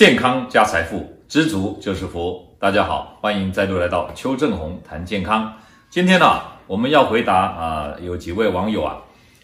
健康加财富，知足就是福。大家好，欢迎再度来到邱正红谈健康。今天呢、我们要回答啊，有几位网友啊，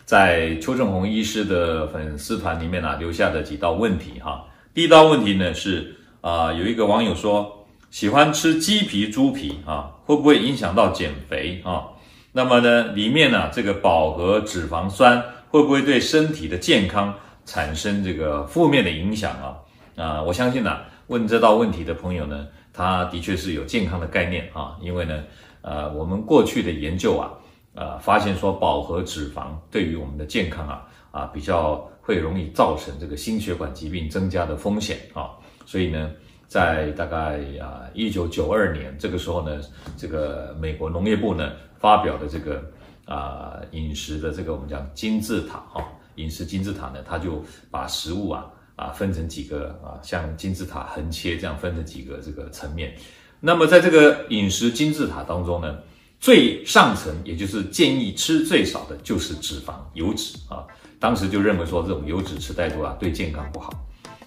在邱正红医师的粉丝团里面呢、留下的几道问题哈、第一道问题呢是啊，有一个网友说，喜欢吃鸡皮、猪皮啊，会不会影响到减肥啊？那么呢，里面呢、这个饱和脂肪酸会不会对身体的健康产生这个负面的影响啊？啊，我相信呢、问这道问题的朋友呢，他的确是有健康的概念啊，因为呢，呃，我们过去的研究啊，呃，发现说饱和脂肪对于我们的健康啊，啊，比较会容易造成这个心血管疾病增加的风险啊，所以呢，在大概啊一九九二年这个时候呢，这个美国农业部呢发表的这个啊饮食的这个我们讲金字塔哈、饮食金字塔呢，它就把食物啊。啊，分成几个啊，像金字塔横切这样分成几个这个层面。那么在这个饮食金字塔当中呢，最上层也就是建议吃最少的就是脂肪、油脂啊。当时就认为说这种油脂吃太多啊，对健康不好。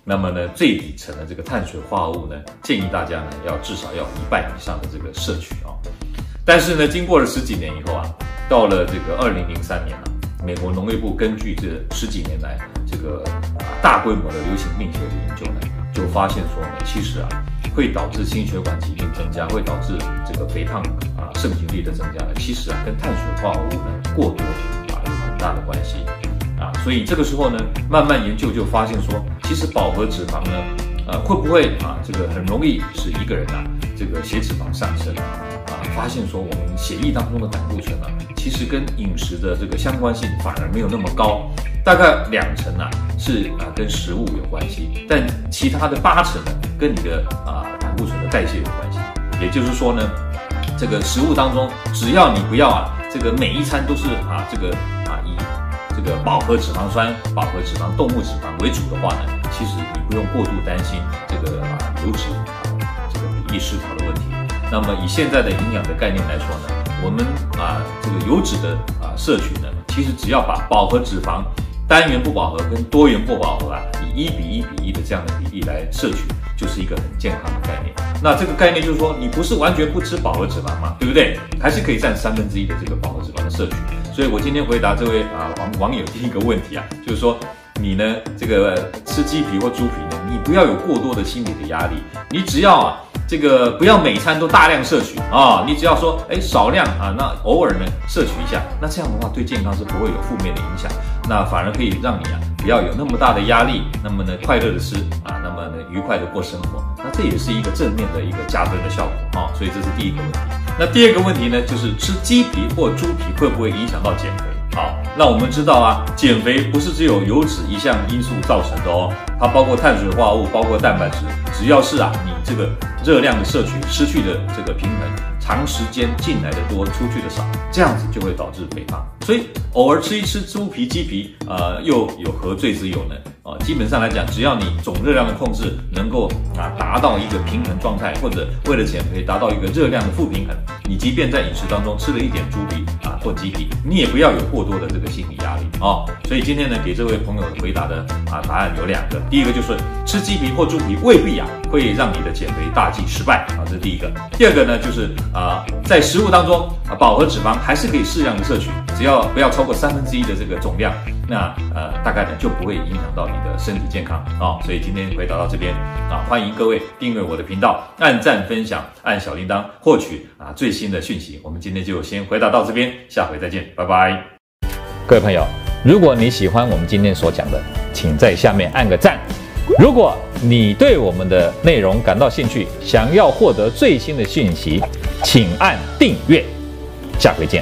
那么呢，最底层的这个碳水化合物呢，建议大家呢要至少要一半以上的这个摄取啊。但是呢，经过了十几年以后啊，到了这个二零零三年了，美国农业部根据这十几年来这个。大规模的流行病学的研究呢，就发现说呢，其实啊，会导致心血管疾病增加，会导致这个肥胖啊、盛行率的增加呢，其实啊，跟碳水化合物呢过多啊有很大的关系啊。所以这个时候呢，慢慢研究就发现说，其实饱和脂肪呢，呃，会不会啊，这个很容易使一个人啊，这个血脂肪上升啊？发现说我们血液当中的胆固醇啊，其实跟饮食的这个相关性反而没有那么高。大概两成啊是啊跟食物有关系，但其他的八成呢跟你的啊胆固醇的代谢有关系。也就是说呢，这个食物当中只要你不要啊这个每一餐都是啊这个啊以这个饱和脂肪酸、饱和脂肪、动物脂肪为主的话呢，其实你不用过度担心这个啊油脂易失调的问题。那么以现在的营养的概念来说呢，我们啊这个油脂的啊摄取呢，其实只要把饱和脂肪。单元不饱和跟多元不饱和啊，以一比一比一的这样的比例来摄取，就是一个很健康的概念。那这个概念就是说，你不是完全不吃饱和脂肪嘛？对不对？还是可以占三分之一的这个饱和脂肪的摄取。所以我今天回答这位啊网网友第一个问题啊，就是说你呢这个吃鸡皮或猪皮呢，你不要有过多的心理的压力，你只要啊。这个不要每餐都大量摄取啊，你只要说，哎，少量啊，那偶尔呢摄取一下，那这样的话对健康是不会有负面的影响，那反而可以让你啊不要有那么大的压力，那么呢快乐的吃啊，那么呢愉快的过生活，那这也是一个正面的一个加分的效果啊，所以这是第一个问题。那第二个问题呢，就是吃鸡皮或猪皮会不会影响到减肥？那我们知道啊，减肥不是只有油脂一项因素造成的哦，它包括碳水化合物，包括蛋白质，只要是啊你这个热量的摄取失去的这个平衡，长时间进来的多，出去的少，这样子就会导致肥胖。所以偶尔吃一吃猪皮、鸡皮，呃，又有何罪之有呢？啊，基本上来讲，只要你总热量的控制能够啊达到一个平衡状态，或者为了减肥达到一个热量的负平衡，你即便在饮食当中吃了一点猪皮啊或鸡皮，你也不要有过多的这个心理压力啊。所以今天呢，给这位朋友回答的啊答案有两个，第一个就是吃鸡皮或猪皮未必啊会让你的减肥大计失败啊，这是第一个。第二个呢，就是啊在食物当中饱和脂肪还是可以适量的摄取，只要不要超过三分之一的这个总量。那呃，大概呢就不会影响到你的身体健康啊、所以今天回答到这边啊，欢迎各位订阅我的频道，按赞分享，按小铃铛获取啊最新的讯息。我们今天就先回答到这边，下回再见，拜拜。各位朋友，如果你喜欢我们今天所讲的，请在下面按个赞。如果你对我们的内容感到兴趣，想要获得最新的讯息，请按订阅。下回见。